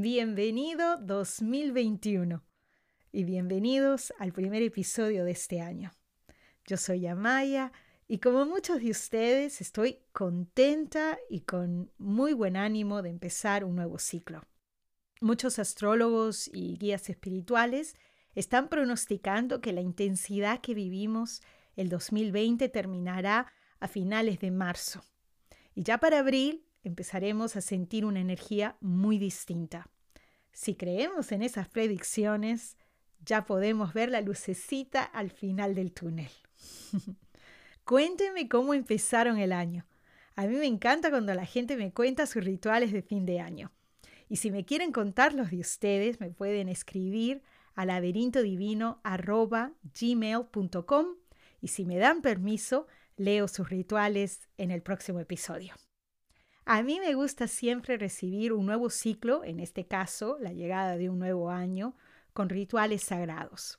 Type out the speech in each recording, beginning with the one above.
Bienvenido 2021 y bienvenidos al primer episodio de este año. Yo soy Amaya y como muchos de ustedes estoy contenta y con muy buen ánimo de empezar un nuevo ciclo. Muchos astrólogos y guías espirituales están pronosticando que la intensidad que vivimos el 2020 terminará a finales de marzo. Y ya para abril empezaremos a sentir una energía muy distinta. Si creemos en esas predicciones, ya podemos ver la lucecita al final del túnel. Cuéntenme cómo empezaron el año. A mí me encanta cuando la gente me cuenta sus rituales de fin de año. Y si me quieren contar los de ustedes, me pueden escribir a laberintodivino.gmail.com y si me dan permiso, leo sus rituales en el próximo episodio. A mí me gusta siempre recibir un nuevo ciclo, en este caso la llegada de un nuevo año, con rituales sagrados.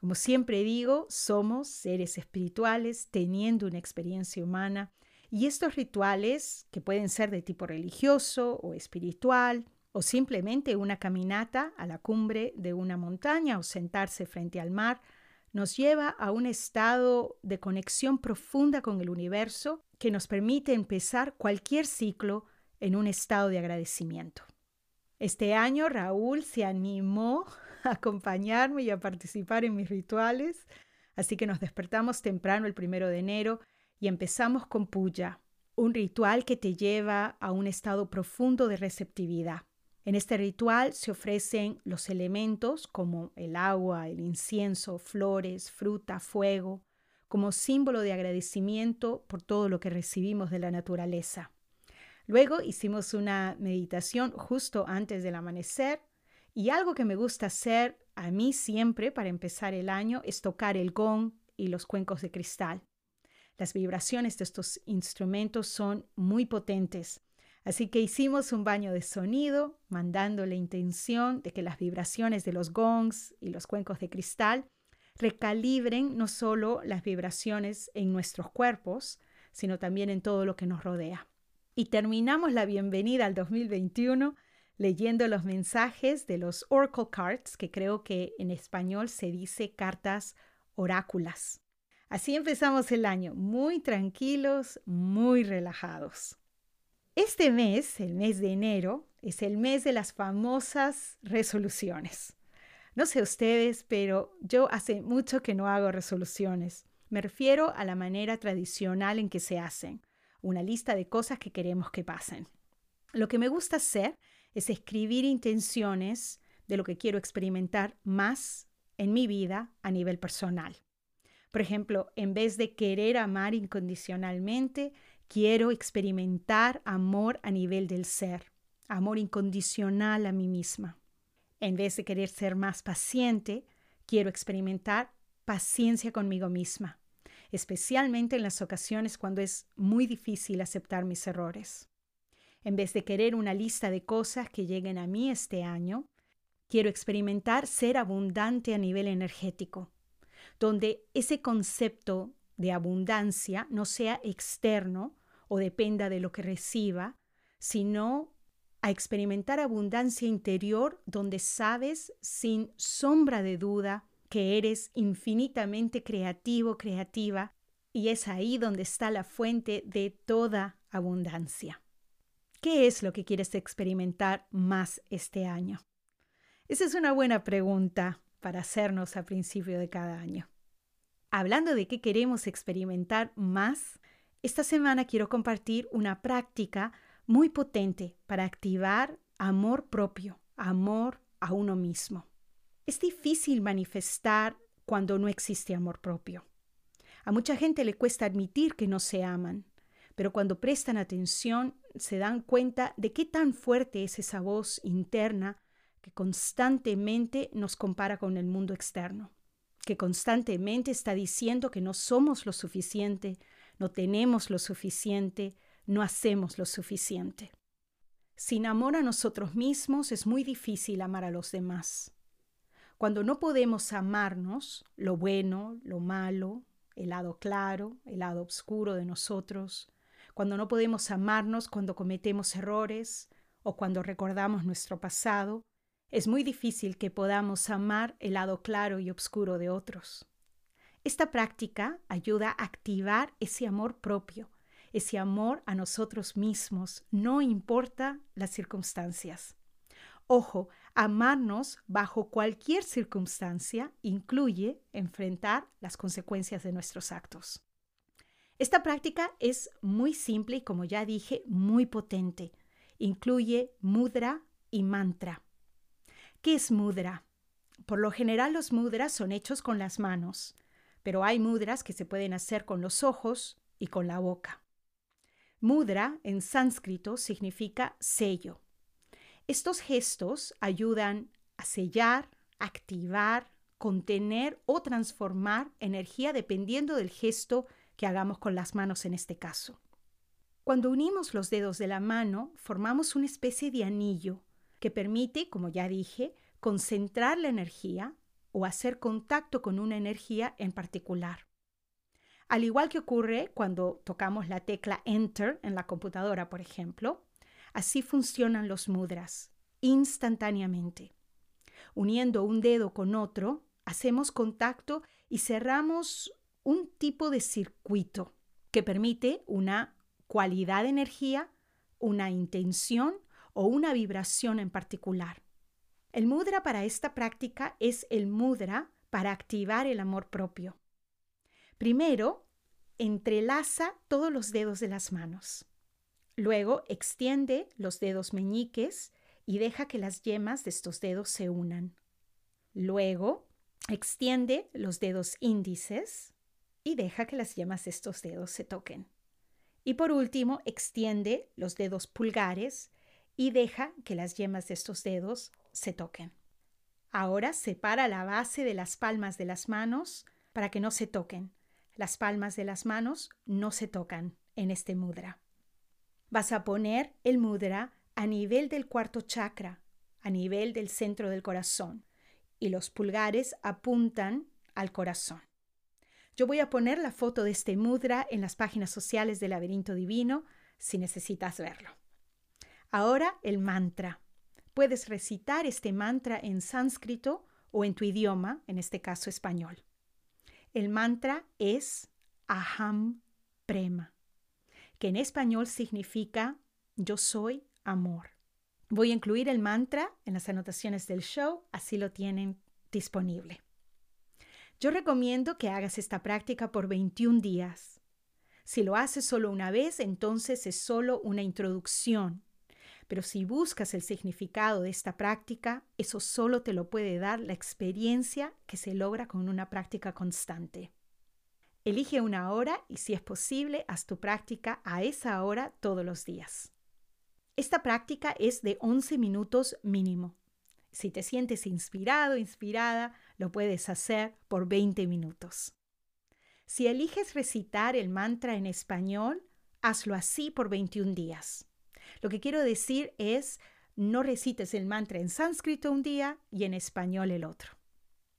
Como siempre digo, somos seres espirituales teniendo una experiencia humana y estos rituales, que pueden ser de tipo religioso o espiritual, o simplemente una caminata a la cumbre de una montaña o sentarse frente al mar, nos lleva a un estado de conexión profunda con el universo que nos permite empezar cualquier ciclo en un estado de agradecimiento. Este año Raúl se animó a acompañarme y a participar en mis rituales, así que nos despertamos temprano el primero de enero y empezamos con Puya, un ritual que te lleva a un estado profundo de receptividad. En este ritual se ofrecen los elementos como el agua, el incienso, flores, fruta, fuego, como símbolo de agradecimiento por todo lo que recibimos de la naturaleza. Luego hicimos una meditación justo antes del amanecer y algo que me gusta hacer a mí siempre para empezar el año es tocar el gong y los cuencos de cristal. Las vibraciones de estos instrumentos son muy potentes Así que hicimos un baño de sonido, mandando la intención de que las vibraciones de los gongs y los cuencos de cristal recalibren no solo las vibraciones en nuestros cuerpos, sino también en todo lo que nos rodea. Y terminamos la bienvenida al 2021 leyendo los mensajes de los Oracle Cards, que creo que en español se dice cartas oráculas. Así empezamos el año, muy tranquilos, muy relajados. Este mes, el mes de enero, es el mes de las famosas resoluciones. No sé ustedes, pero yo hace mucho que no hago resoluciones. Me refiero a la manera tradicional en que se hacen, una lista de cosas que queremos que pasen. Lo que me gusta hacer es escribir intenciones de lo que quiero experimentar más en mi vida a nivel personal. Por ejemplo, en vez de querer amar incondicionalmente, Quiero experimentar amor a nivel del ser, amor incondicional a mí misma. En vez de querer ser más paciente, quiero experimentar paciencia conmigo misma, especialmente en las ocasiones cuando es muy difícil aceptar mis errores. En vez de querer una lista de cosas que lleguen a mí este año, quiero experimentar ser abundante a nivel energético, donde ese concepto de abundancia no sea externo, o dependa de lo que reciba, sino a experimentar abundancia interior donde sabes sin sombra de duda que eres infinitamente creativo, creativa, y es ahí donde está la fuente de toda abundancia. ¿Qué es lo que quieres experimentar más este año? Esa es una buena pregunta para hacernos a principio de cada año. Hablando de qué queremos experimentar más, esta semana quiero compartir una práctica muy potente para activar amor propio, amor a uno mismo. Es difícil manifestar cuando no existe amor propio. A mucha gente le cuesta admitir que no se aman, pero cuando prestan atención se dan cuenta de qué tan fuerte es esa voz interna que constantemente nos compara con el mundo externo, que constantemente está diciendo que no somos lo suficiente, no tenemos lo suficiente, no hacemos lo suficiente. Sin amor a nosotros mismos es muy difícil amar a los demás. Cuando no podemos amarnos, lo bueno, lo malo, el lado claro, el lado oscuro de nosotros, cuando no podemos amarnos cuando cometemos errores o cuando recordamos nuestro pasado, es muy difícil que podamos amar el lado claro y oscuro de otros. Esta práctica ayuda a activar ese amor propio ese amor a nosotros mismos, no importa las circunstancias. Ojo, amarnos bajo cualquier circunstancia incluye enfrentar las consecuencias de nuestros actos. Esta práctica es muy simple y, como ya dije, muy potente. Incluye mudra y mantra. ¿Qué es mudra? Por lo general los mudras son hechos con las manos, pero hay mudras que se pueden hacer con los ojos y con la boca. Mudra en sánscrito significa sello. Estos gestos ayudan a sellar, activar, contener o transformar energía dependiendo del gesto que hagamos con las manos en este caso. Cuando unimos los dedos de la mano, formamos una especie de anillo que permite, como ya dije, concentrar la energía o hacer contacto con una energía en particular. Al igual que ocurre cuando tocamos la tecla Enter en la computadora, por ejemplo, así funcionan los mudras, instantáneamente. Uniendo un dedo con otro, hacemos contacto y cerramos un tipo de circuito que permite una cualidad de energía, una intención o una vibración en particular. El mudra para esta práctica es el mudra para activar el amor propio. Primero, entrelaza todos los dedos de las manos. Luego, extiende los dedos meñiques y deja que las yemas de estos dedos se unan. Luego, extiende los dedos índices y deja que las yemas de estos dedos se toquen. Y por último, extiende los dedos pulgares y deja que las yemas de estos dedos se toquen. Ahora separa la base de las palmas de las manos para que no se toquen las palmas de las manos no se tocan en este mudra. Vas a poner el mudra a nivel del cuarto chakra, a nivel del centro del corazón, y los pulgares apuntan al corazón. Yo voy a poner la foto de este mudra en las páginas sociales del laberinto divino si necesitas verlo. Ahora el mantra. Puedes recitar este mantra en sánscrito o en tu idioma, en este caso español. El mantra es Aham Prema, que en español significa yo soy amor. Voy a incluir el mantra en las anotaciones del show, así lo tienen disponible. Yo recomiendo que hagas esta práctica por 21 días. Si lo haces solo una vez, entonces es solo una introducción pero si buscas el significado de esta práctica, eso solo te lo puede dar la experiencia que se logra con una práctica constante. Elige una hora y si es posible, haz tu práctica a esa hora todos los días. Esta práctica es de 11 minutos mínimo. Si te sientes inspirado, inspirada, lo puedes hacer por 20 minutos. Si eliges recitar el mantra en español, hazlo así por 21 días. Lo que quiero decir es, no recites el mantra en sánscrito un día y en español el otro.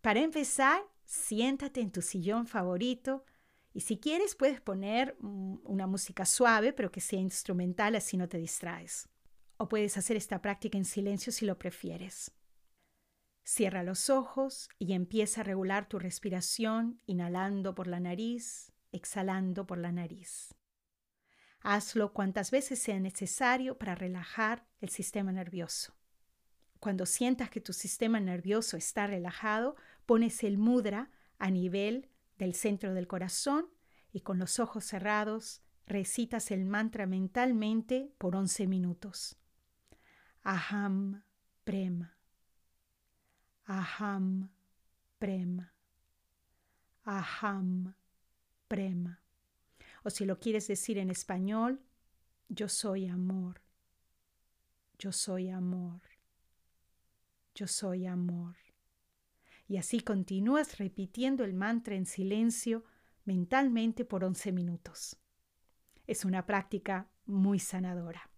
Para empezar, siéntate en tu sillón favorito y si quieres puedes poner mm, una música suave pero que sea instrumental así no te distraes. O puedes hacer esta práctica en silencio si lo prefieres. Cierra los ojos y empieza a regular tu respiración inhalando por la nariz, exhalando por la nariz. Hazlo cuantas veces sea necesario para relajar el sistema nervioso. Cuando sientas que tu sistema nervioso está relajado, pones el mudra a nivel del centro del corazón y con los ojos cerrados recitas el mantra mentalmente por 11 minutos. Aham prema. Aham prema. Aham prema. O si lo quieres decir en español, yo soy amor. Yo soy amor. Yo soy amor. Y así continúas repitiendo el mantra en silencio mentalmente por 11 minutos. Es una práctica muy sanadora.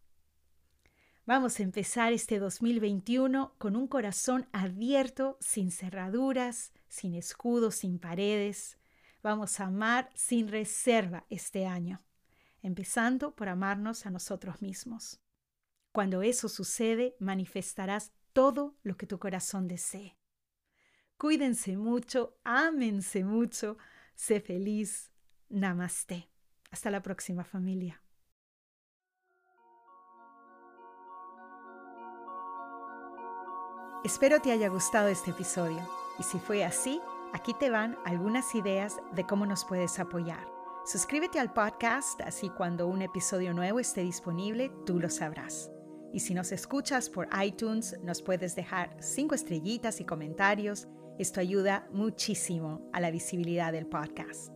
Vamos a empezar este 2021 con un corazón abierto, sin cerraduras, sin escudos, sin paredes. Vamos a amar sin reserva este año, empezando por amarnos a nosotros mismos. Cuando eso sucede, manifestarás todo lo que tu corazón desee. Cuídense mucho, ámense mucho, sé feliz. Namaste. Hasta la próxima familia. Espero te haya gustado este episodio y si fue así, aquí te van algunas ideas de cómo nos puedes apoyar. Suscríbete al podcast, así cuando un episodio nuevo esté disponible, tú lo sabrás. Y si nos escuchas por iTunes, nos puedes dejar cinco estrellitas y comentarios. Esto ayuda muchísimo a la visibilidad del podcast.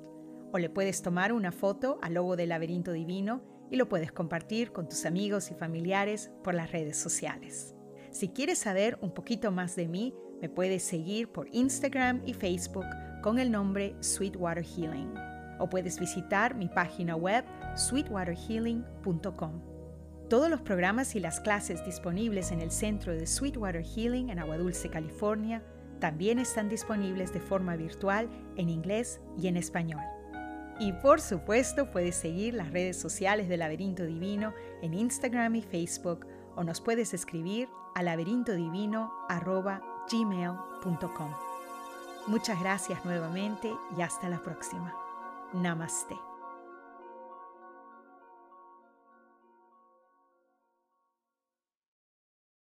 O le puedes tomar una foto al logo del laberinto divino y lo puedes compartir con tus amigos y familiares por las redes sociales. Si quieres saber un poquito más de mí, me puedes seguir por Instagram y Facebook con el nombre Sweetwater Healing. O puedes visitar mi página web sweetwaterhealing.com. Todos los programas y las clases disponibles en el centro de Sweetwater Healing en Agua Dulce, California, también están disponibles de forma virtual en inglés y en español. Y por supuesto puedes seguir las redes sociales de Laberinto Divino en Instagram y Facebook o nos puedes escribir a laberintodivino.gmail.com. Muchas gracias nuevamente y hasta la próxima. Namaste.